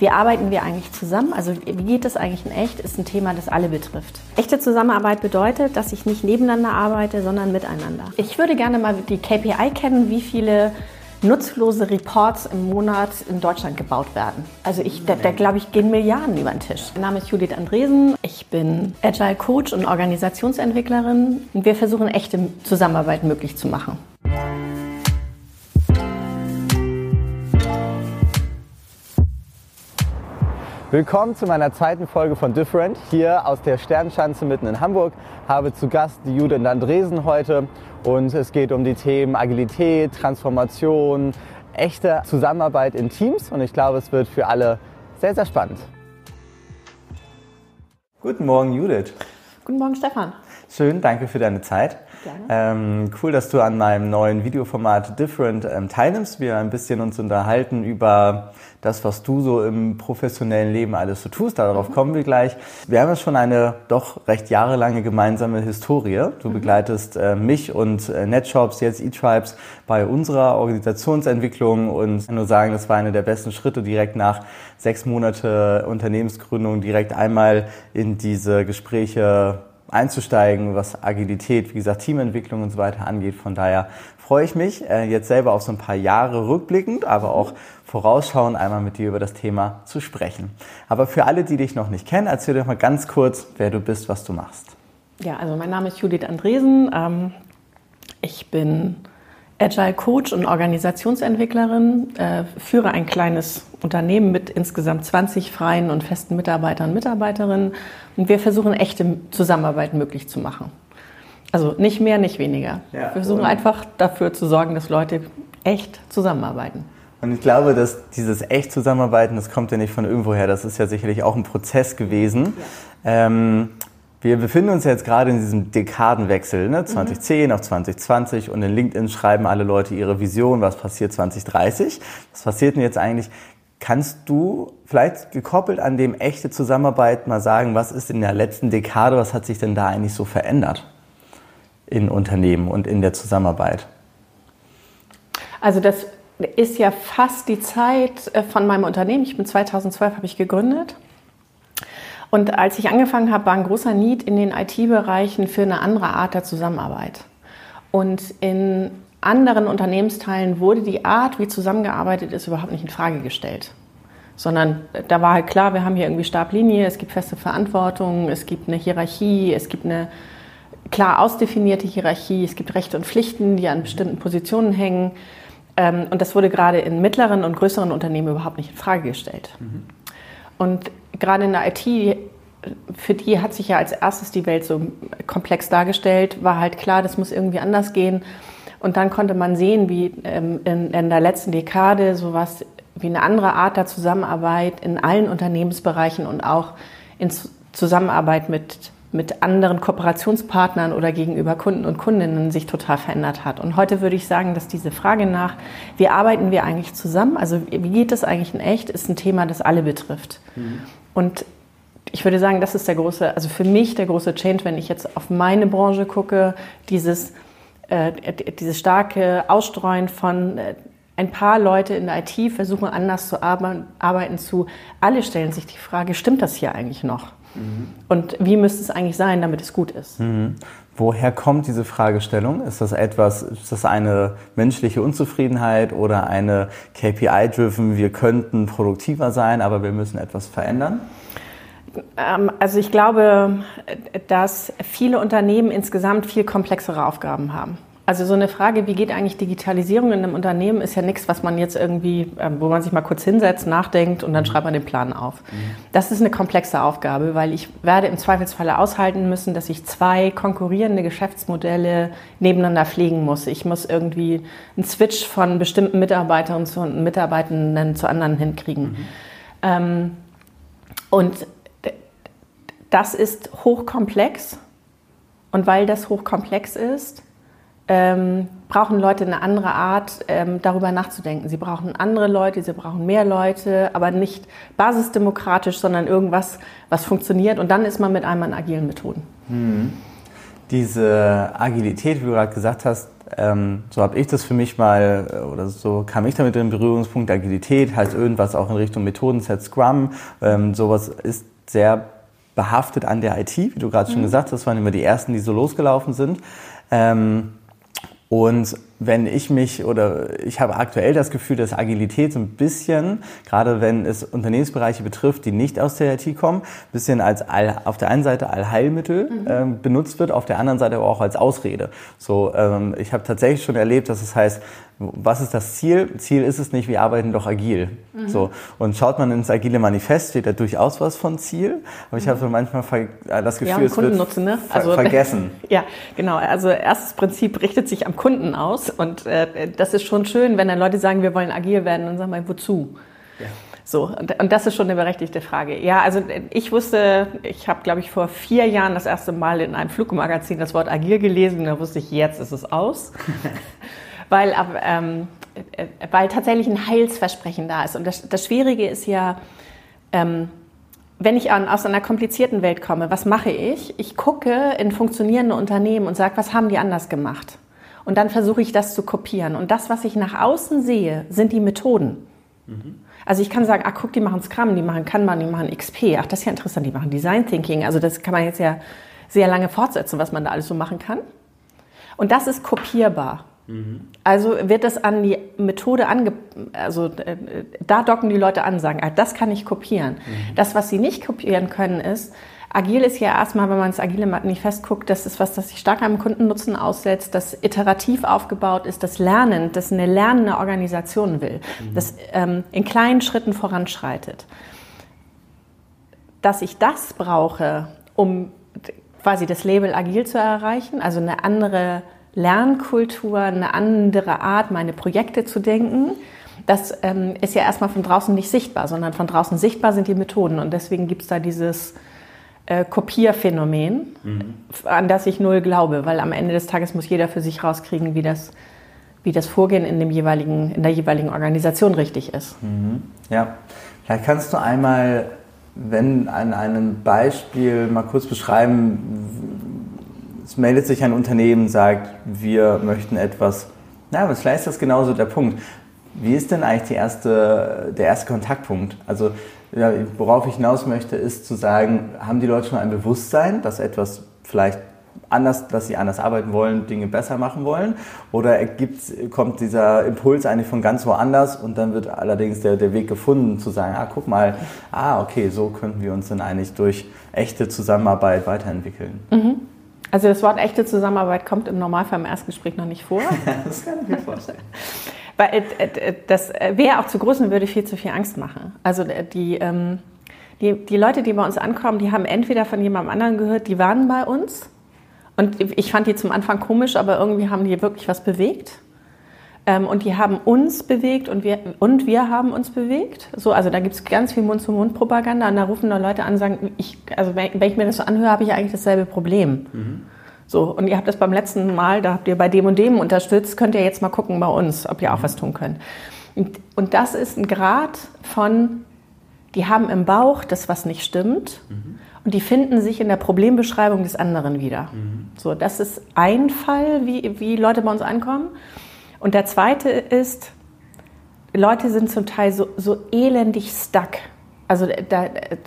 Wie arbeiten wir eigentlich zusammen? Also wie geht das eigentlich in echt, ist ein Thema, das alle betrifft. Echte Zusammenarbeit bedeutet, dass ich nicht nebeneinander arbeite, sondern miteinander. Ich würde gerne mal die KPI kennen, wie viele nutzlose Reports im Monat in Deutschland gebaut werden. Also ich, da, da glaube ich, gehen Milliarden über den Tisch. Mein Name ist Judith Andresen. Ich bin Agile Coach und Organisationsentwicklerin. Und wir versuchen echte Zusammenarbeit möglich zu machen. Willkommen zu meiner zweiten Folge von Different. Hier aus der Sternschanze mitten in Hamburg habe zu Gast die Judith Andresen heute und es geht um die Themen Agilität, Transformation, echte Zusammenarbeit in Teams und ich glaube, es wird für alle sehr, sehr spannend. Guten Morgen, Judith. Guten Morgen, Stefan. Schön, danke für deine Zeit. Ähm, cool, dass du an meinem neuen Videoformat Different ähm, teilnimmst. Wir ein bisschen uns unterhalten über das, was du so im professionellen Leben alles so tust. Darauf mhm. kommen wir gleich. Wir haben ja schon eine doch recht jahrelange gemeinsame Historie. Du mhm. begleitest äh, mich und äh, NetShops, jetzt eTribes, bei unserer Organisationsentwicklung und kann nur sagen, das war eine der besten Schritte direkt nach sechs Monate Unternehmensgründung direkt einmal in diese Gespräche einzusteigen, was Agilität, wie gesagt, Teamentwicklung und so weiter angeht. Von daher freue ich mich äh, jetzt selber auf so ein paar Jahre rückblickend, aber auch vorausschauend einmal mit dir über das Thema zu sprechen. Aber für alle, die dich noch nicht kennen, erzähl doch mal ganz kurz, wer du bist, was du machst. Ja, also mein Name ist Judith Andresen. Ähm, ich bin Agile Coach und Organisationsentwicklerin, äh, führe ein kleines Unternehmen mit insgesamt 20 freien und festen Mitarbeitern und Mitarbeiterinnen und wir versuchen echte Zusammenarbeit möglich zu machen. Also nicht mehr, nicht weniger. Ja, wir versuchen einfach dafür zu sorgen, dass Leute echt zusammenarbeiten. Und ich glaube, dass dieses echt Zusammenarbeiten, das kommt ja nicht von irgendwoher. Das ist ja sicherlich auch ein Prozess gewesen. Ja. Ähm, wir befinden uns jetzt gerade in diesem Dekadenwechsel, ne? 2010 mhm. auf 2020 und in LinkedIn schreiben alle Leute ihre Vision, was passiert 2030. Was passiert denn jetzt eigentlich? Kannst du vielleicht gekoppelt an dem echte Zusammenarbeit mal sagen, was ist in der letzten Dekade, was hat sich denn da eigentlich so verändert in Unternehmen und in der Zusammenarbeit? Also das ist ja fast die Zeit äh, von meinem Unternehmen. Ich bin 2012 habe ich gegründet und als ich angefangen habe, war ein großer Need in den IT-Bereichen für eine andere Art der Zusammenarbeit. Und in anderen Unternehmensteilen wurde die Art, wie zusammengearbeitet ist, überhaupt nicht in Frage gestellt. Sondern da war halt klar, wir haben hier irgendwie Stablinie, es gibt feste Verantwortung, es gibt eine Hierarchie, es gibt eine klar ausdefinierte Hierarchie, es gibt Rechte und Pflichten, die an bestimmten Positionen hängen. Ähm, und das wurde gerade in mittleren und größeren Unternehmen überhaupt nicht in Frage gestellt. Mhm. Und gerade in der IT, für die hat sich ja als erstes die Welt so komplex dargestellt, war halt klar, das muss irgendwie anders gehen. Und dann konnte man sehen, wie ähm, in, in der letzten Dekade sowas wie eine andere Art der Zusammenarbeit in allen Unternehmensbereichen und auch in Zusammenarbeit mit mit anderen Kooperationspartnern oder gegenüber Kunden und Kundinnen sich total verändert hat. Und heute würde ich sagen, dass diese Frage nach, wie arbeiten wir eigentlich zusammen, also wie geht das eigentlich in echt, ist ein Thema, das alle betrifft. Mhm. Und ich würde sagen, das ist der große, also für mich der große Change, wenn ich jetzt auf meine Branche gucke, dieses, äh, dieses starke Ausstreuen von äh, ein paar Leute in der IT versuchen anders zu arbeiten zu, alle stellen sich die Frage, stimmt das hier eigentlich noch? Und wie müsste es eigentlich sein, damit es gut ist? Mhm. Woher kommt diese Fragestellung? Ist das etwas, ist das eine menschliche Unzufriedenheit oder eine KPI-driven, wir könnten produktiver sein, aber wir müssen etwas verändern? Ähm, also ich glaube, dass viele Unternehmen insgesamt viel komplexere Aufgaben haben. Also so eine Frage, wie geht eigentlich Digitalisierung in einem Unternehmen, ist ja nichts, was man jetzt irgendwie, ähm, wo man sich mal kurz hinsetzt, nachdenkt und dann mhm. schreibt man den Plan auf. Mhm. Das ist eine komplexe Aufgabe, weil ich werde im Zweifelsfalle aushalten müssen, dass ich zwei konkurrierende Geschäftsmodelle nebeneinander pflegen muss. Ich muss irgendwie einen Switch von bestimmten Mitarbeitern zu Mitarbeitenden zu anderen hinkriegen. Mhm. Ähm, und das ist hochkomplex. Und weil das hochkomplex ist, ähm, brauchen Leute eine andere Art, ähm, darüber nachzudenken. Sie brauchen andere Leute, sie brauchen mehr Leute, aber nicht basisdemokratisch, sondern irgendwas, was funktioniert. Und dann ist man mit einmal an agilen Methoden. Hm. Diese Agilität, wie du gerade gesagt hast, ähm, so habe ich das für mich mal, äh, oder so kam ich damit in Berührungspunkt. Agilität heißt irgendwas auch in Richtung Methodenset Scrum. Ähm, sowas ist sehr behaftet an der IT, wie du gerade mhm. schon gesagt hast. Das waren immer die ersten, die so losgelaufen sind. Ähm, und wenn ich mich oder ich habe aktuell das Gefühl, dass Agilität so ein bisschen, gerade wenn es Unternehmensbereiche betrifft, die nicht aus der IT kommen, ein bisschen als All, auf der einen Seite Allheilmittel mhm. ähm, benutzt wird, auf der anderen Seite aber auch als Ausrede. So, ähm, ich habe tatsächlich schon erlebt, dass es heißt, was ist das Ziel? Ziel ist es nicht, wir arbeiten doch agil. Mhm. So. Und schaut man ins agile Manifest, steht da durchaus was von Ziel. Aber ich mhm. habe so manchmal äh, das Gefühl, ja, es wird ne? also, vergessen. Ja, genau. Also erstes Prinzip richtet sich am Kunden aus. Und äh, das ist schon schön, wenn dann Leute sagen, wir wollen agil werden, dann sagen wir, wozu? Ja. So, und, und, das ist schon eine berechtigte Frage. Ja, also ich wusste, ich habe, glaube ich, vor vier Jahren das erste Mal in einem Flugmagazin das Wort agil gelesen. Da wusste ich, jetzt ist es aus. weil, ähm, äh, weil tatsächlich ein Heilsversprechen da ist. Und das, das Schwierige ist ja, ähm, wenn ich an, aus einer komplizierten Welt komme, was mache ich? Ich gucke in funktionierende Unternehmen und sage, was haben die anders gemacht? Und dann versuche ich das zu kopieren. Und das, was ich nach außen sehe, sind die Methoden. Mhm. Also ich kann sagen, ach guck, die machen Scrum, die machen Kanban, die machen XP. Ach, das ist ja interessant, die machen Design Thinking. Also das kann man jetzt ja sehr lange fortsetzen, was man da alles so machen kann. Und das ist kopierbar. Also wird das an die Methode ange... Also äh, da docken die Leute an, sagen, ah, das kann ich kopieren. Mhm. Das, was sie nicht kopieren können, ist, Agil ist ja erstmal, wenn man das Agile nicht festguckt, das ist was, das sich stark am Kundennutzen aussetzt, das iterativ aufgebaut ist, das Lernen, das eine lernende Organisation will, mhm. das ähm, in kleinen Schritten voranschreitet. Dass ich das brauche, um quasi das Label Agil zu erreichen, also eine andere Lernkultur, eine andere Art, meine Projekte zu denken. Das ähm, ist ja erstmal von draußen nicht sichtbar, sondern von draußen sichtbar sind die Methoden. Und deswegen gibt es da dieses äh, Kopierphänomen, mhm. an das ich null glaube, weil am Ende des Tages muss jeder für sich rauskriegen, wie das, wie das Vorgehen in, dem jeweiligen, in der jeweiligen Organisation richtig ist. Mhm. Ja, vielleicht kannst du einmal, wenn an einem Beispiel mal kurz beschreiben, es meldet sich ein Unternehmen, sagt, wir möchten etwas. Na, aber vielleicht ist das genauso der Punkt. Wie ist denn eigentlich erste, der erste Kontaktpunkt? Also, ja, worauf ich hinaus möchte, ist zu sagen, haben die Leute schon ein Bewusstsein, dass etwas vielleicht anders, dass sie anders arbeiten wollen, Dinge besser machen wollen? Oder kommt dieser Impuls eigentlich von ganz woanders und dann wird allerdings der, der Weg gefunden, zu sagen, ah, guck mal, ah, okay, so könnten wir uns dann eigentlich durch echte Zusammenarbeit weiterentwickeln. Mhm. Also das Wort echte Zusammenarbeit kommt im Normalfall im Erstgespräch noch nicht vor. das kann ich mir vorstellen. Weil äh, äh, das wäre auch zu groß und würde viel zu viel Angst machen. Also äh, die, ähm, die, die Leute, die bei uns ankommen, die haben entweder von jemandem anderen gehört, die waren bei uns. Und ich fand die zum Anfang komisch, aber irgendwie haben die wirklich was bewegt. Ähm, und die haben uns bewegt und wir, und wir haben uns bewegt. So, also da gibt es ganz viel Mund-zu-Mund-Propaganda und da rufen da Leute an und sagen, ich, also wenn, wenn ich mir das so anhöre, habe ich eigentlich dasselbe Problem. Mhm. So, und ihr habt das beim letzten Mal, da habt ihr bei dem und dem unterstützt, könnt ihr jetzt mal gucken bei uns, ob ihr auch mhm. was tun könnt. Und, und das ist ein Grad von, die haben im Bauch das, was nicht stimmt. Mhm. Und die finden sich in der Problembeschreibung des anderen wieder. Mhm. So, das ist ein Fall, wie, wie Leute bei uns ankommen. Und der zweite ist, Leute sind zum Teil so, so elendig stuck. Also da,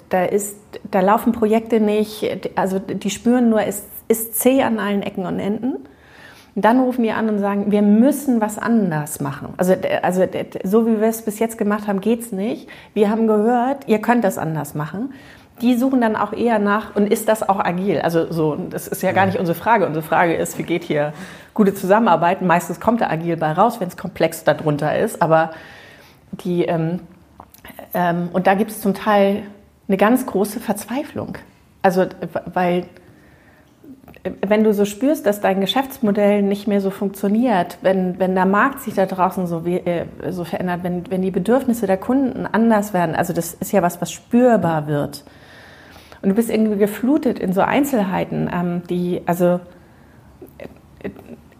da, ist, da laufen Projekte nicht, also die spüren nur, es ist zäh an allen Ecken und Enden. Und dann rufen die an und sagen, wir müssen was anders machen. Also, also so wie wir es bis jetzt gemacht haben, geht es nicht. Wir haben gehört, ihr könnt das anders machen die suchen dann auch eher nach, und ist das auch agil? Also so, das ist ja gar nicht unsere Frage. Unsere Frage ist, wie geht hier gute Zusammenarbeit? Meistens kommt da agil bei raus, wenn es komplex darunter ist. Aber die, ähm, ähm, und da gibt es zum Teil eine ganz große Verzweiflung. Also, weil wenn du so spürst, dass dein Geschäftsmodell nicht mehr so funktioniert, wenn, wenn der Markt sich da draußen so, äh, so verändert, wenn, wenn die Bedürfnisse der Kunden anders werden, also das ist ja was, was spürbar wird, und du bist irgendwie geflutet in so Einzelheiten, ähm, die, also äh,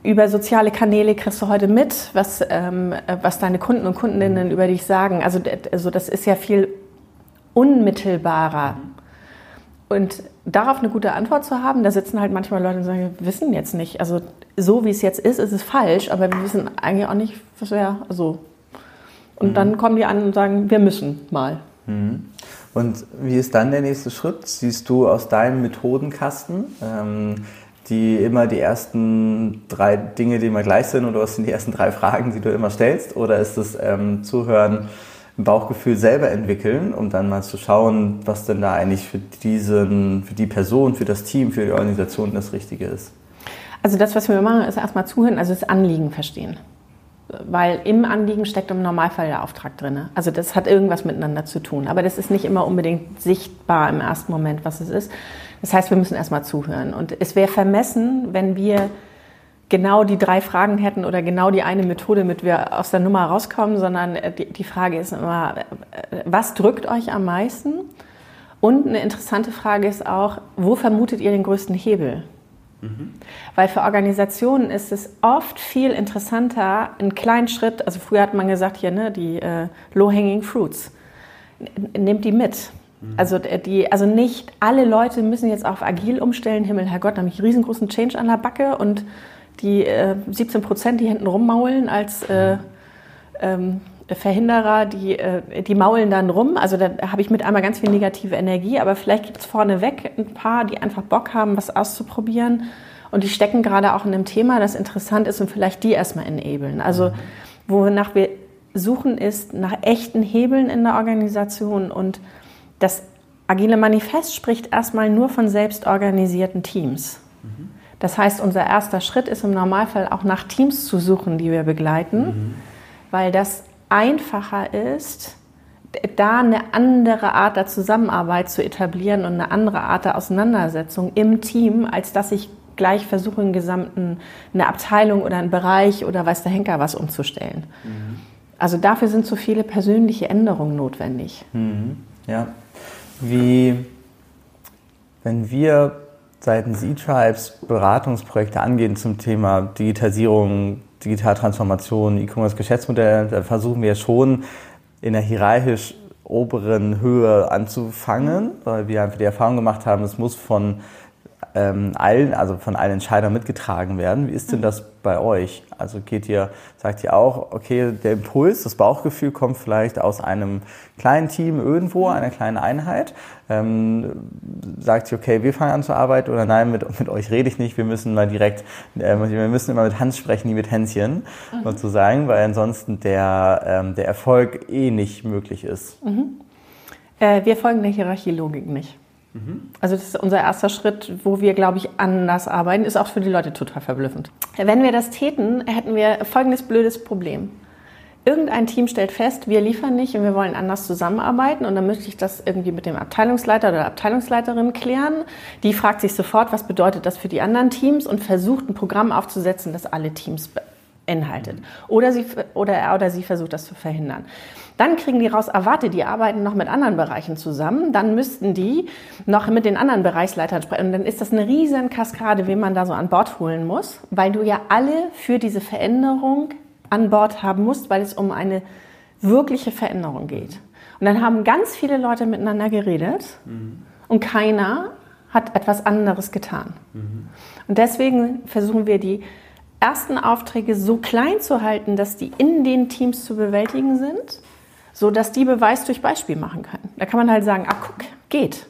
über soziale Kanäle kriegst du heute mit, was, ähm, was deine Kunden und Kundinnen über dich sagen. Also, also das ist ja viel unmittelbarer. Und darauf eine gute Antwort zu haben, da sitzen halt manchmal Leute und sagen, wir wissen jetzt nicht. Also so wie es jetzt ist, ist es falsch, aber wir wissen eigentlich auch nicht, was wäre. Also. Und mhm. dann kommen die an und sagen, wir müssen mal. Mhm. Und wie ist dann der nächste Schritt? Siehst du aus deinem Methodenkasten, ähm, die immer die ersten drei Dinge, die immer gleich sind, oder was sind die ersten drei Fragen, die du immer stellst? Oder ist es ähm, Zuhören, ein Bauchgefühl selber entwickeln, um dann mal zu schauen, was denn da eigentlich für diesen, für die Person, für das Team, für die Organisation das Richtige ist? Also das, was wir machen, ist erstmal zuhören, also das Anliegen verstehen weil im Anliegen steckt im Normalfall der Auftrag drin. Also das hat irgendwas miteinander zu tun. Aber das ist nicht immer unbedingt sichtbar im ersten Moment, was es ist. Das heißt, wir müssen erstmal zuhören. Und es wäre vermessen, wenn wir genau die drei Fragen hätten oder genau die eine Methode, mit wir aus der Nummer rauskommen, sondern äh, die Frage ist immer, äh, was drückt euch am meisten? Und eine interessante Frage ist auch, wo vermutet ihr den größten Hebel? Mhm. Weil für Organisationen ist es oft viel interessanter, einen kleinen Schritt, also früher hat man gesagt, hier, ne, die äh, low-hanging fruits, nehmt die mit. Mhm. Also, die, also nicht alle Leute müssen jetzt auf agil umstellen, Himmel, Herrgott, da habe ich riesengroßen Change an der Backe und die äh, 17 Prozent, die hinten rummaulen als äh, ähm, Verhinderer, die, äh, die maulen dann rum. Also da habe ich mit einmal ganz viel negative Energie, aber vielleicht gibt es vorneweg ein paar, die einfach Bock haben, was auszuprobieren. Und die stecken gerade auch in einem Thema, das interessant ist und vielleicht die erstmal enablen. Also wonach wir suchen, ist nach echten Hebeln in der Organisation. Und das Agile Manifest spricht erstmal nur von selbstorganisierten Teams. Das heißt, unser erster Schritt ist im Normalfall auch nach Teams zu suchen, die wir begleiten, mhm. weil das einfacher ist, da eine andere Art der Zusammenarbeit zu etablieren und eine andere Art der Auseinandersetzung im Team, als dass ich gleich versuche, einen gesamten, eine Abteilung oder einen Bereich oder weiß der Henker was umzustellen. Mhm. Also dafür sind so viele persönliche Änderungen notwendig. Mhm. Ja. Wie, wenn wir seitens E-Tribes Beratungsprojekte angehen zum Thema Digitalisierung, Digitaltransformation, E-Commerce-Geschäftsmodell, da versuchen wir schon in der hierarchisch oberen Höhe anzufangen, weil wir einfach die Erfahrung gemacht haben, es muss von ähm, allen, also von allen Entscheidern mitgetragen werden. Wie ist denn das bei euch? Also geht ihr, sagt ihr auch, okay, der Impuls, das Bauchgefühl kommt vielleicht aus einem kleinen Team irgendwo, einer kleinen Einheit. Ähm, sagt ihr, okay, wir fangen an zu arbeiten oder nein, mit, mit euch rede ich nicht, wir müssen mal direkt, äh, wir müssen immer mit Hans sprechen, nie mit Hänschen, mhm. sozusagen, weil ansonsten der, ähm, der Erfolg eh nicht möglich ist. Mhm. Äh, wir folgen der Hierarchielogik nicht. Also das ist unser erster Schritt, wo wir, glaube ich, anders arbeiten. Ist auch für die Leute total verblüffend. Wenn wir das täten, hätten wir folgendes blödes Problem. Irgendein Team stellt fest, wir liefern nicht und wir wollen anders zusammenarbeiten und dann möchte ich das irgendwie mit dem Abteilungsleiter oder Abteilungsleiterin klären. Die fragt sich sofort, was bedeutet das für die anderen Teams und versucht ein Programm aufzusetzen, das alle Teams beinhaltet. Oder, sie, oder er oder sie versucht das zu verhindern. Dann kriegen die raus, erwarte, die arbeiten noch mit anderen Bereichen zusammen. Dann müssten die noch mit den anderen Bereichsleitern sprechen. Und dann ist das eine riesen Kaskade, wen man da so an Bord holen muss, weil du ja alle für diese Veränderung an Bord haben musst, weil es um eine wirkliche Veränderung geht. Und dann haben ganz viele Leute miteinander geredet mhm. und keiner hat etwas anderes getan. Mhm. Und deswegen versuchen wir die ersten Aufträge so klein zu halten, dass die in den Teams zu bewältigen sind so dass die Beweis durch Beispiel machen können. Da kann man halt sagen, ach guck, geht.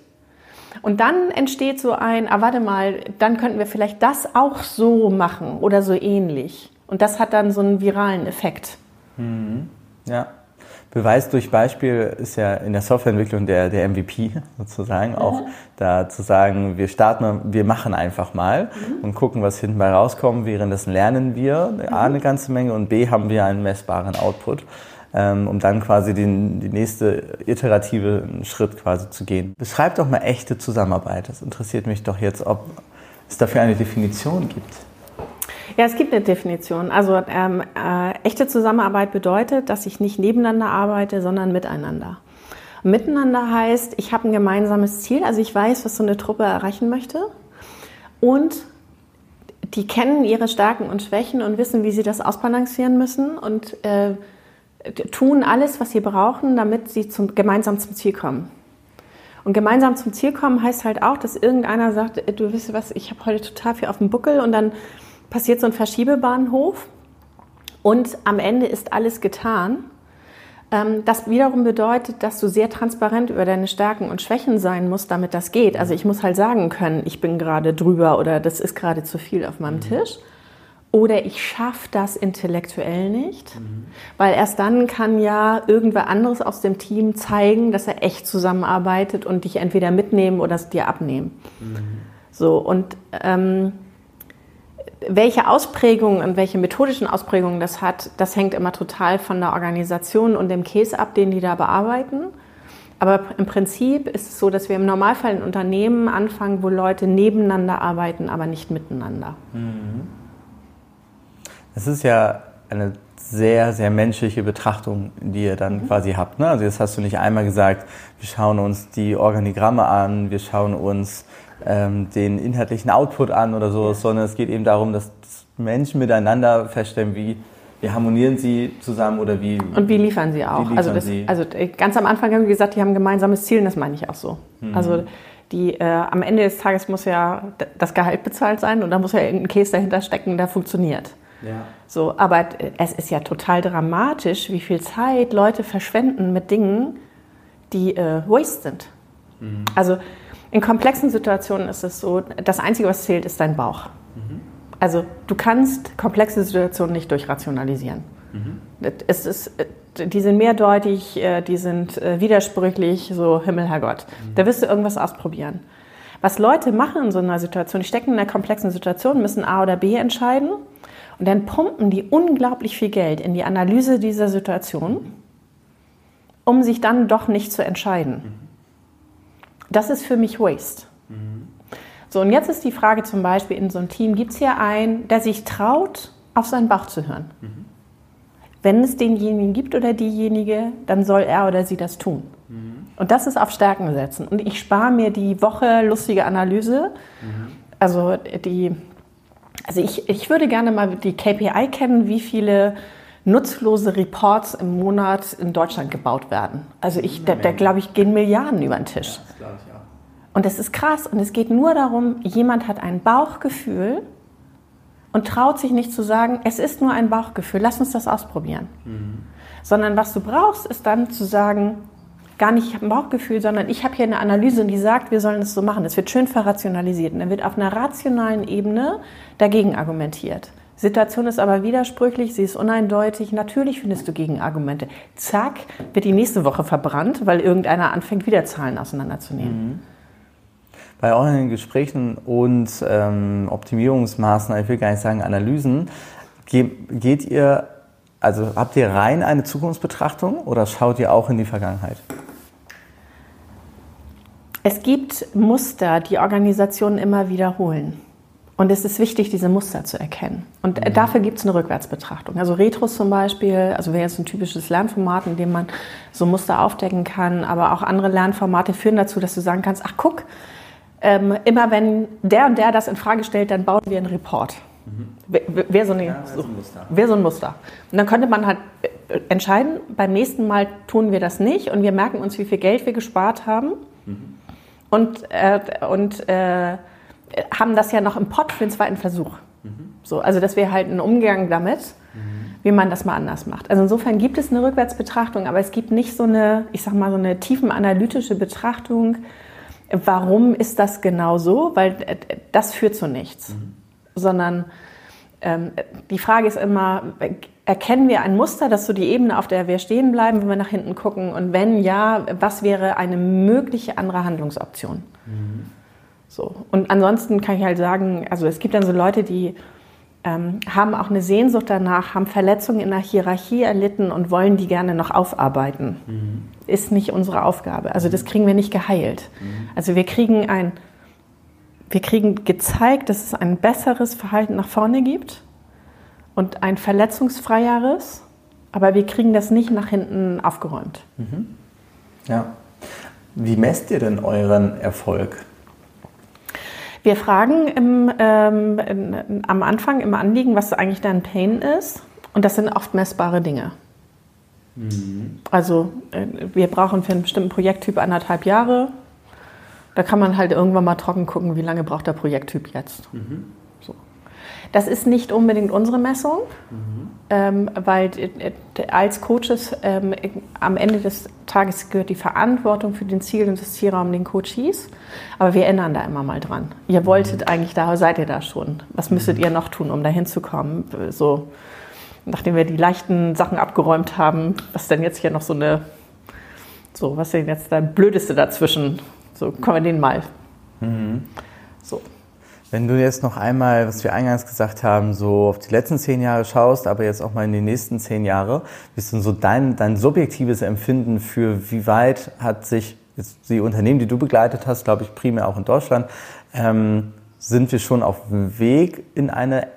Und dann entsteht so ein, ah warte mal, dann könnten wir vielleicht das auch so machen oder so ähnlich. Und das hat dann so einen viralen Effekt. Mhm. Ja. Beweis durch Beispiel ist ja in der Softwareentwicklung der, der MVP sozusagen auch mhm. da zu sagen, wir starten, wir machen einfach mal mhm. und gucken, was hinten bei rauskommt. Währenddessen lernen wir A, eine ganze Menge und B, haben wir einen messbaren Output um dann quasi den, die nächste iterative Schritt quasi zu gehen. Beschreib doch mal echte Zusammenarbeit. Das interessiert mich doch jetzt, ob es dafür eine Definition gibt. Ja, es gibt eine Definition. Also ähm, äh, echte Zusammenarbeit bedeutet, dass ich nicht nebeneinander arbeite, sondern miteinander. Miteinander heißt, ich habe ein gemeinsames Ziel, also ich weiß, was so eine Truppe erreichen möchte und die kennen ihre Stärken und Schwächen und wissen, wie sie das ausbalancieren müssen und äh, tun alles, was sie brauchen, damit sie zum, gemeinsam zum Ziel kommen. Und gemeinsam zum Ziel kommen heißt halt auch, dass irgendeiner sagt, äh, du weißt was, ich habe heute total viel auf dem Buckel und dann passiert so ein Verschiebebahnhof und am Ende ist alles getan. Ähm, das wiederum bedeutet, dass du sehr transparent über deine Stärken und Schwächen sein musst, damit das geht. Also ich muss halt sagen können, ich bin gerade drüber oder das ist gerade zu viel auf meinem mhm. Tisch. Oder ich schaffe das intellektuell nicht, mhm. weil erst dann kann ja irgendwer anderes aus dem Team zeigen, dass er echt zusammenarbeitet und dich entweder mitnehmen oder es dir abnehmen. Mhm. So und ähm, welche Ausprägungen und welche methodischen Ausprägungen das hat, das hängt immer total von der Organisation und dem Case ab, den die da bearbeiten. Aber im Prinzip ist es so, dass wir im Normalfall in Unternehmen anfangen, wo Leute nebeneinander arbeiten, aber nicht miteinander. Mhm. Es ist ja eine sehr, sehr menschliche Betrachtung, die ihr dann mhm. quasi habt. Ne? Also jetzt hast du nicht einmal gesagt, wir schauen uns die Organigramme an, wir schauen uns ähm, den inhaltlichen Output an oder so, ja. sondern es geht eben darum, dass Menschen miteinander feststellen, wie, wie harmonieren sie zusammen oder wie. Und wie liefern sie auch? Liefern also, das, sie? also äh, ganz am Anfang haben wir gesagt, die haben ein gemeinsames Ziel und das meine ich auch so. Mhm. Also die, äh, am Ende des Tages muss ja das Gehalt bezahlt sein und da muss ja irgendein Case dahinter stecken, der funktioniert. Ja. So, aber es ist ja total dramatisch, wie viel Zeit Leute verschwenden mit Dingen, die äh, waste sind. Mhm. Also in komplexen Situationen ist es so, das Einzige, was zählt, ist dein Bauch. Mhm. Also du kannst komplexe Situationen nicht durchrationalisieren. Mhm. Es ist, die sind mehrdeutig, äh, die sind äh, widersprüchlich, so Himmel, Herrgott. Mhm. Da wirst du irgendwas ausprobieren. Was Leute machen in so einer Situation, die stecken in einer komplexen Situation, müssen A oder B entscheiden und dann pumpen die unglaublich viel Geld in die Analyse dieser Situation, um sich dann doch nicht zu entscheiden. Das ist für mich Waste. So, und jetzt ist die Frage zum Beispiel in so einem Team, gibt es hier einen, der sich traut, auf seinen Bauch zu hören? Mhm. Wenn es denjenigen gibt oder diejenige, dann soll er oder sie das tun. Und das ist auf Stärken setzen. Und ich spare mir die Woche lustige Analyse. Mhm. Also die also ich, ich würde gerne mal die KPI kennen, wie viele nutzlose Reports im Monat in Deutschland gebaut werden. Also ich, da, da glaube ich, gehen Milliarden über den Tisch. Ja, das ich auch. Und das ist krass. Und es geht nur darum, jemand hat ein Bauchgefühl und traut sich nicht zu sagen, es ist nur ein Bauchgefühl, lass uns das ausprobieren. Mhm. Sondern was du brauchst, ist dann zu sagen, gar nicht, ich habe ein Bauchgefühl, sondern ich habe hier eine Analyse, die sagt, wir sollen es so machen. Es wird schön verrationalisiert und dann wird auf einer rationalen Ebene dagegen argumentiert. Situation ist aber widersprüchlich, sie ist uneindeutig. Natürlich findest du Gegenargumente. Zack, wird die nächste Woche verbrannt, weil irgendeiner anfängt, wieder Zahlen auseinanderzunehmen. Mhm. Bei euren Gesprächen und ähm, Optimierungsmaßnahmen, ich will gar nicht sagen Analysen, geht ihr, also habt ihr rein eine Zukunftsbetrachtung oder schaut ihr auch in die Vergangenheit? Es gibt Muster, die Organisationen immer wiederholen. Und es ist wichtig, diese Muster zu erkennen. Und mhm. dafür gibt es eine Rückwärtsbetrachtung. Also Retros zum Beispiel, also wäre jetzt ein typisches Lernformat, in dem man so Muster aufdecken kann. Aber auch andere Lernformate führen dazu, dass du sagen kannst, ach guck, ähm, immer wenn der und der das in Frage stellt, dann bauen wir einen Report. Mhm. Wäre so, ja, so, wär so ein Muster. Und dann könnte man halt äh, entscheiden, beim nächsten Mal tun wir das nicht und wir merken uns, wie viel Geld wir gespart haben. Mhm und, äh, und äh, haben das ja noch im Pott für den zweiten Versuch. Mhm. So, also das wäre halt ein Umgang damit, mhm. wie man das mal anders macht. Also insofern gibt es eine Rückwärtsbetrachtung, aber es gibt nicht so eine, ich sag mal, so eine tiefenanalytische Betrachtung, warum ist das genau so, weil äh, das führt zu nichts. Mhm. Sondern ähm, die Frage ist immer, erkennen wir ein Muster, das so die Ebene, auf der wir stehen bleiben, wenn wir nach hinten gucken? Und wenn ja, was wäre eine mögliche andere Handlungsoption? Mhm. So. Und ansonsten kann ich halt sagen, also es gibt dann so Leute, die ähm, haben auch eine Sehnsucht danach, haben Verletzungen in der Hierarchie erlitten und wollen die gerne noch aufarbeiten. Mhm. Ist nicht unsere Aufgabe. Also das kriegen wir nicht geheilt. Mhm. Also wir kriegen ein, wir kriegen gezeigt, dass es ein besseres Verhalten nach vorne gibt und ein verletzungsfreieres, aber wir kriegen das nicht nach hinten aufgeräumt. Mhm. Ja. Wie messt ihr denn euren Erfolg? Wir fragen im, ähm, in, am Anfang im Anliegen, was eigentlich dein Pain ist. Und das sind oft messbare Dinge. Mhm. Also äh, wir brauchen für einen bestimmten Projekttyp anderthalb Jahre. Da kann man halt irgendwann mal trocken gucken, wie lange braucht der Projekttyp jetzt. Mhm. Das ist nicht unbedingt unsere Messung, mhm. ähm, weil äh, als Coaches ähm, am Ende des Tages gehört die Verantwortung für den Ziel und das Zielraum den Coaches. Aber wir ändern da immer mal dran. Ihr mhm. wolltet mhm. eigentlich da, seid ihr da schon. Was müsstet mhm. ihr noch tun, um da hinzukommen? So, nachdem wir die leichten Sachen abgeräumt haben, was denn jetzt hier noch so eine, so, was denn jetzt der Blödeste dazwischen? So, kommen wir den mal. Mhm. Wenn du jetzt noch einmal, was wir eingangs gesagt haben, so auf die letzten zehn Jahre schaust, aber jetzt auch mal in die nächsten zehn Jahre, wie ist denn so dein, dein subjektives Empfinden für, wie weit hat sich jetzt die Unternehmen, die du begleitet hast, glaube ich, primär auch in Deutschland, ähm, sind wir schon auf dem Weg in eine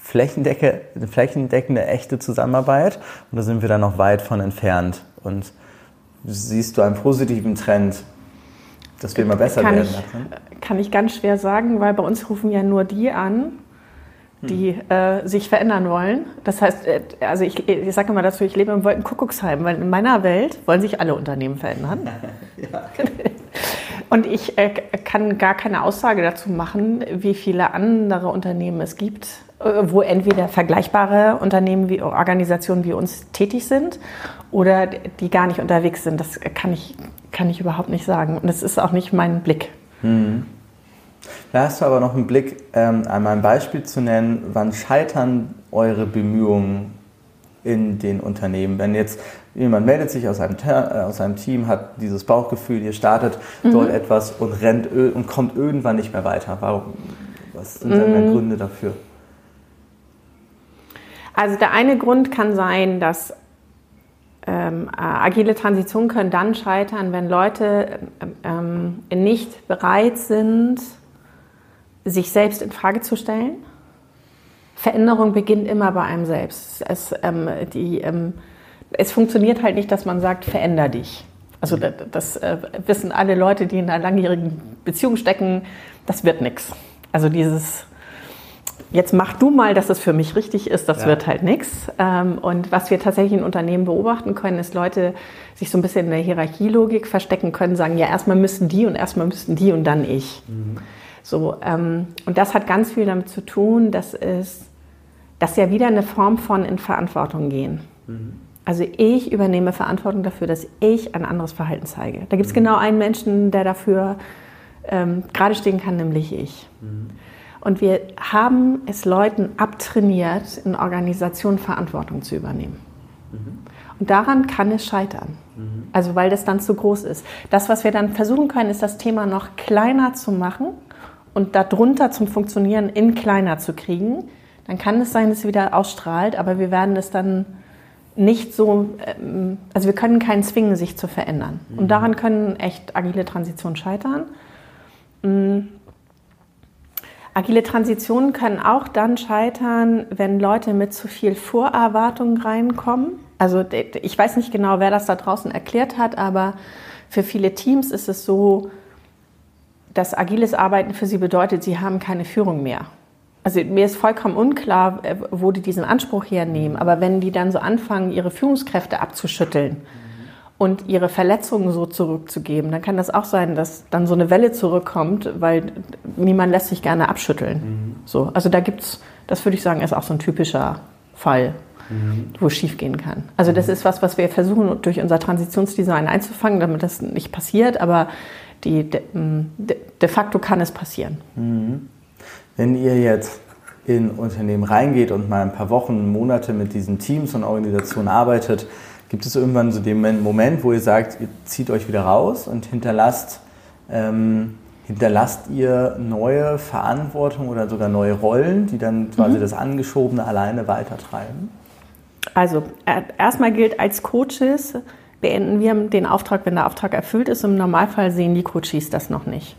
Flächendecke, flächendeckende, echte Zusammenarbeit oder sind wir da noch weit von entfernt? Und siehst du einen positiven Trend, dass wir immer besser kann werden? Ich, kann ich ganz schwer sagen, weil bei uns rufen ja nur die an, die hm. äh, sich verändern wollen. Das heißt, äh, also ich, ich sage immer dazu, ich lebe im Wolkenkuckucksheim, weil in meiner Welt wollen sich alle Unternehmen verändern. ja. Und ich äh, kann gar keine Aussage dazu machen, wie viele andere Unternehmen es gibt, äh, wo entweder vergleichbare Unternehmen wie Organisationen wie uns tätig sind oder die gar nicht unterwegs sind. Das kann ich, kann ich überhaupt nicht sagen. Und das ist auch nicht mein Blick. Mhm. Da hast du aber noch einen Blick, ähm, einmal ein Beispiel zu nennen, wann scheitern eure Bemühungen in den Unternehmen? Wenn jetzt jemand meldet sich aus einem, äh, aus einem Team, hat dieses Bauchgefühl, ihr startet mhm. dort etwas und rennt und kommt irgendwann nicht mehr weiter. Warum? Was sind denn mhm. Gründe dafür? Also der eine Grund kann sein, dass ähm, agile Transitionen können dann scheitern, wenn Leute ähm, nicht bereit sind, sich selbst in Frage zu stellen. Veränderung beginnt immer bei einem selbst. Es, ähm, die, ähm, es funktioniert halt nicht, dass man sagt, veränder dich. Also das, das äh, wissen alle Leute, die in einer langjährigen Beziehung stecken, das wird nichts. Also dieses jetzt mach du mal, dass es für mich richtig ist, das ja. wird halt nichts. Ähm, und was wir tatsächlich in Unternehmen beobachten können, ist Leute sich so ein bisschen in der Hierarchielogik verstecken können, sagen, ja, erstmal müssen die und erstmal müssten die und dann ich. Mhm. So, ähm, und das hat ganz viel damit zu tun, dass es, dass ja wieder eine Form von in Verantwortung gehen. Mhm. Also ich übernehme Verantwortung dafür, dass ich ein anderes Verhalten zeige. Da gibt es mhm. genau einen Menschen, der dafür ähm, gerade stehen kann, nämlich ich. Mhm. Und wir haben es Leuten abtrainiert, in Organisationen Verantwortung zu übernehmen. Mhm. Und daran kann es scheitern. Mhm. Also weil das dann zu groß ist. Das, was wir dann versuchen können, ist das Thema noch kleiner zu machen und darunter zum Funktionieren in kleiner zu kriegen. Dann kann es sein, dass es wieder ausstrahlt, aber wir werden es dann nicht so, ähm, also wir können keinen zwingen, sich zu verändern. Und mhm. daran können echt agile Transitionen scheitern. Mhm. Agile Transitionen können auch dann scheitern, wenn Leute mit zu viel Vorerwartung reinkommen. Also ich weiß nicht genau, wer das da draußen erklärt hat, aber für viele Teams ist es so, dass agiles Arbeiten für sie bedeutet, sie haben keine Führung mehr. Also mir ist vollkommen unklar, äh, wo die diesen Anspruch hernehmen. Aber wenn die dann so anfangen, ihre Führungskräfte abzuschütteln, und ihre Verletzungen so zurückzugeben, dann kann das auch sein, dass dann so eine Welle zurückkommt, weil niemand lässt sich gerne abschütteln. Mhm. So, also da gibt's, das würde ich sagen, ist auch so ein typischer Fall, mhm. wo es schiefgehen kann. Also das ist was, was wir versuchen durch unser Transitionsdesign einzufangen, damit das nicht passiert, aber die, de, de facto kann es passieren. Mhm. Wenn ihr jetzt in Unternehmen reingeht und mal ein paar Wochen, Monate mit diesen Teams und Organisationen arbeitet, Gibt es irgendwann so den Moment, wo ihr sagt, ihr zieht euch wieder raus und hinterlasst, ähm, hinterlasst ihr neue Verantwortung oder sogar neue Rollen, die dann quasi mhm. das Angeschobene alleine weitertreiben? Also erstmal gilt als Coaches, beenden wir den Auftrag, wenn der Auftrag erfüllt ist. Im Normalfall sehen die Coaches das noch nicht.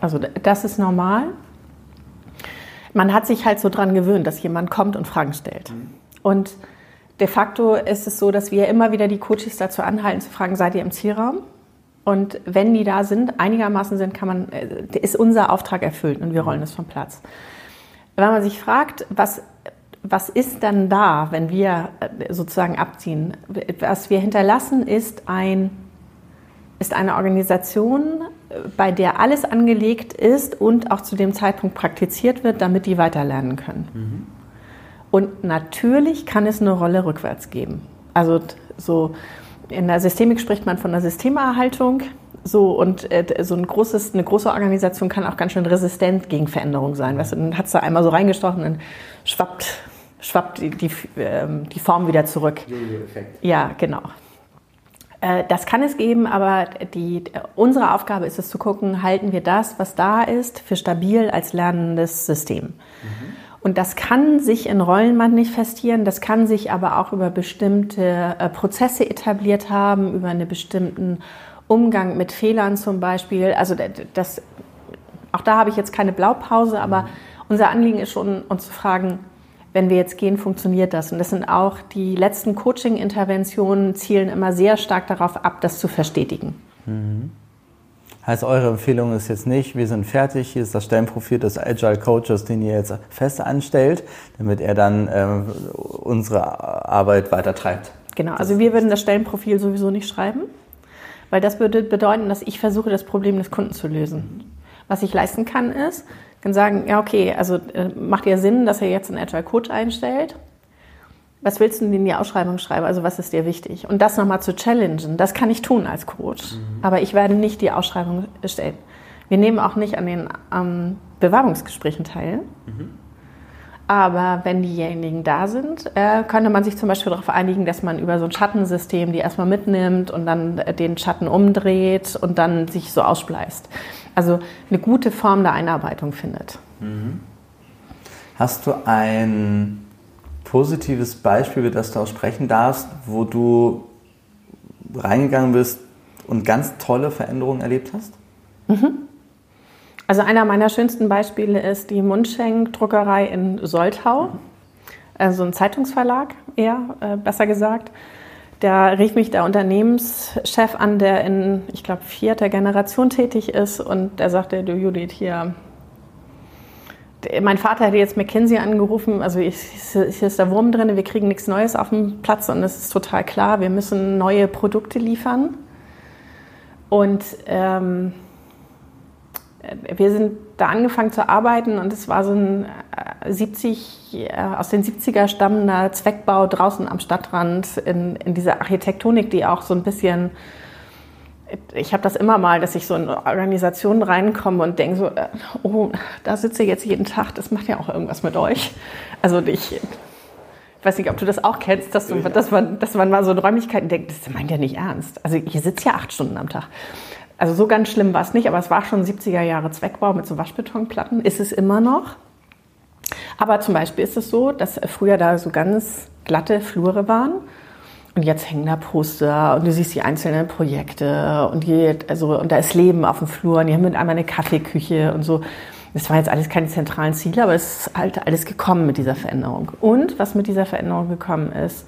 Also das ist normal. Man hat sich halt so dran gewöhnt, dass jemand kommt und Fragen stellt. Mhm. Und de facto ist es so, dass wir immer wieder die Coaches dazu anhalten, zu fragen, seid ihr im Zielraum? Und wenn die da sind, einigermaßen sind, kann man, äh, ist unser Auftrag erfüllt und wir rollen es vom Platz. Wenn man sich fragt, was, was ist dann da, wenn wir äh, sozusagen abziehen? Was wir hinterlassen, ist, ein, ist eine Organisation, bei der alles angelegt ist und auch zu dem Zeitpunkt praktiziert wird, damit die weiterlernen können. Mhm. Und natürlich kann es eine Rolle rückwärts geben. Also so in der Systemik spricht man von einer Systemerhaltung. So, und äh, so ein großes, eine große Organisation kann auch ganz schön resistent gegen Veränderung sein. Weißt du, dann hat es da einmal so reingestochen, dann schwappt, schwappt die, die, äh, die Form wieder zurück. Jojo-Effekt. Ja, genau. Äh, das kann es geben, aber die, unsere Aufgabe ist es zu gucken, halten wir das, was da ist, für stabil als lernendes System. Mhm. Und das kann sich in Rollen manifestieren, das kann sich aber auch über bestimmte äh, Prozesse etabliert haben, über einen bestimmten Umgang mit Fehlern zum Beispiel. Also das, auch da habe ich jetzt keine Blaupause, aber unser Anliegen ist schon, uns zu fragen, wenn wir jetzt gehen, funktioniert das? Und das sind auch die letzten Coaching-Interventionen zielen immer sehr stark darauf ab, das zu verstetigen. Mhm. Heißt, eure Empfehlung ist jetzt nicht, wir sind fertig, hier ist das Stellenprofil des Agile Coaches, den ihr jetzt fest anstellt, damit er dann äh, unsere Arbeit weiter treibt. Genau, also wir würden das Stellenprofil sowieso nicht schreiben, weil das würde bedeuten, dass ich versuche, das Problem des Kunden zu lösen. Was ich leisten kann, ist, kann sagen, ja, okay, also äh, macht ja Sinn, dass er jetzt einen Agile Coach einstellt was willst du denn in die Ausschreibung schreiben? Also was ist dir wichtig? Und das nochmal zu challengen, das kann ich tun als Coach. Mhm. Aber ich werde nicht die Ausschreibung stellen. Wir nehmen auch nicht an den ähm, Bewerbungsgesprächen teil. Mhm. Aber wenn diejenigen da sind, äh, könnte man sich zum Beispiel darauf einigen, dass man über so ein Schattensystem die erstmal mitnimmt und dann äh, den Schatten umdreht und dann sich so ausspleißt. Also eine gute Form der Einarbeitung findet. Mhm. Hast du ein positives Beispiel, über das du auch sprechen darfst, wo du reingegangen bist und ganz tolle Veränderungen erlebt hast? Mhm. Also einer meiner schönsten Beispiele ist die Mundschenk-Druckerei in Soltau. Also ein Zeitungsverlag eher, äh, besser gesagt. Da rief mich der Unternehmenschef an, der in, ich glaube, vierter Generation tätig ist und der sagte, du Judith, hier, mein Vater hätte jetzt McKinsey angerufen, also hier ist der Wurm drin, wir kriegen nichts Neues auf dem Platz und es ist total klar, wir müssen neue Produkte liefern. Und ähm, wir sind da angefangen zu arbeiten und es war so ein 70, äh, aus den 70er stammender Zweckbau draußen am Stadtrand in, in dieser Architektonik, die auch so ein bisschen ich habe das immer mal, dass ich so in Organisationen reinkomme und denke so, äh, oh, da sitze ich jetzt jeden Tag, das macht ja auch irgendwas mit euch. Also ich, ich weiß nicht, ob du das auch kennst, dass, du, dass, man, dass man mal so in Räumlichkeiten denkt, das meint ja nicht ernst. Also ich sitze ja acht Stunden am Tag. Also so ganz schlimm war es nicht, aber es war schon 70er Jahre Zweckbau mit so Waschbetonplatten, ist es immer noch. Aber zum Beispiel ist es so, dass früher da so ganz glatte Flure waren und jetzt hängen da Poster und du siehst die einzelnen Projekte und, die, also, und da ist Leben auf dem Flur und die haben mit einmal eine Kaffeeküche und so. Das waren jetzt alles keine zentralen Ziele, aber es ist halt alles gekommen mit dieser Veränderung. Und was mit dieser Veränderung gekommen ist,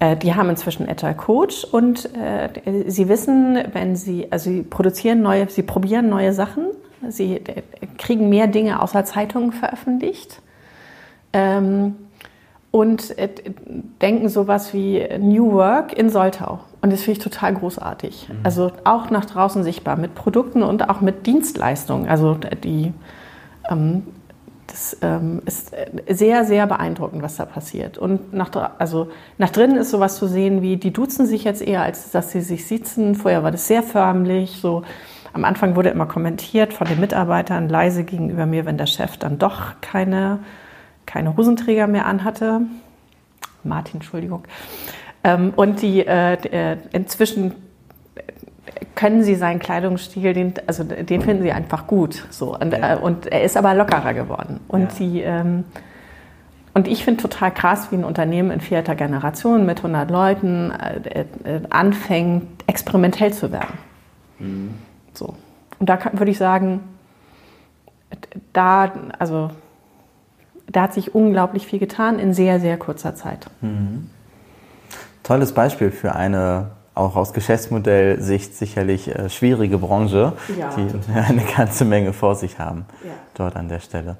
die haben inzwischen Agile Coach und äh, sie wissen, wenn sie, also sie produzieren neue, sie probieren neue Sachen, sie äh, kriegen mehr Dinge außer Zeitungen veröffentlicht. Ähm, und äh, denken sowas wie New Work in Soltau. Und das finde ich total großartig. Mhm. Also auch nach draußen sichtbar mit Produkten und auch mit Dienstleistungen. Also die, ähm, das ähm, ist sehr, sehr beeindruckend, was da passiert. Und nach, also nach drinnen ist sowas zu sehen wie, die duzen sich jetzt eher, als dass sie sich sitzen. Vorher war das sehr förmlich. So. Am Anfang wurde immer kommentiert von den Mitarbeitern leise gegenüber mir, wenn der Chef dann doch keine keine Hosenträger mehr anhatte. Martin, Entschuldigung. Ähm, und die äh, äh, inzwischen können sie seinen Kleidungsstil, den, also den finden sie einfach gut. So. Und, ja. äh, und er ist aber lockerer geworden. Und ja. die ähm, und ich finde total krass, wie ein Unternehmen in vierter Generation mit 100 Leuten äh, äh, anfängt, experimentell zu werden. Mhm. So. Und da würde ich sagen, da, also da hat sich unglaublich viel getan in sehr, sehr kurzer Zeit. Mhm. Tolles Beispiel für eine auch aus Geschäftsmodellsicht sicherlich äh, schwierige Branche, ja. die eine ganze Menge vor sich haben ja. dort an der Stelle.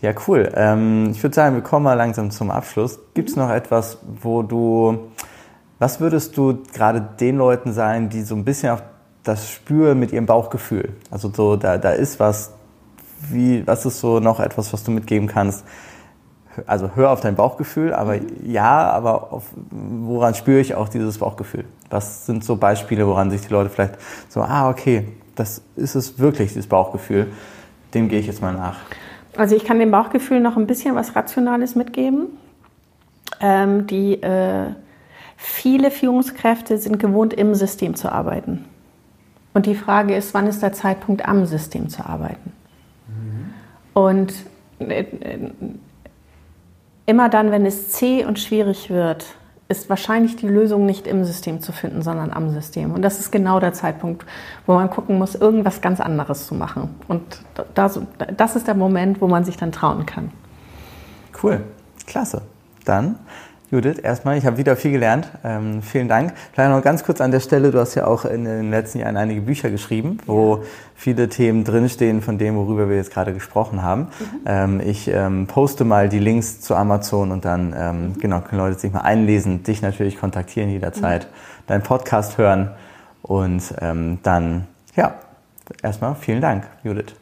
Ja, cool. Ähm, ich würde sagen, wir kommen mal langsam zum Abschluss. Gibt es mhm. noch etwas, wo du, was würdest du gerade den Leuten sagen, die so ein bisschen auf das spüre mit ihrem Bauchgefühl. Also so, da, da ist was, wie, was ist so noch etwas, was du mitgeben kannst? Also hör auf dein Bauchgefühl, aber ja, aber auf, woran spüre ich auch dieses Bauchgefühl? Was sind so Beispiele, woran sich die Leute vielleicht so, ah, okay, das ist es wirklich, dieses Bauchgefühl, dem gehe ich jetzt mal nach. Also ich kann dem Bauchgefühl noch ein bisschen was Rationales mitgeben. Ähm, die äh, viele Führungskräfte sind gewohnt, im System zu arbeiten. Und die Frage ist, wann ist der Zeitpunkt, am System zu arbeiten? Mhm. Und äh, immer dann, wenn es zäh und schwierig wird, ist wahrscheinlich die Lösung nicht im System zu finden, sondern am System. Und das ist genau der Zeitpunkt, wo man gucken muss, irgendwas ganz anderes zu machen. Und das, das ist der Moment, wo man sich dann trauen kann. Cool, klasse. Dann Judith, erstmal, ich habe wieder viel gelernt. Ähm, vielen Dank. Vielleicht noch ganz kurz an der Stelle, du hast ja auch in den letzten Jahren einige Bücher geschrieben, wo viele Themen drinstehen von dem, worüber wir jetzt gerade gesprochen haben. Mhm. Ähm, ich ähm, poste mal die Links zu Amazon und dann ähm, mhm. genau, können Leute sich mal einlesen, dich natürlich kontaktieren jederzeit, mhm. deinen Podcast hören und ähm, dann, ja, erstmal vielen Dank, Judith.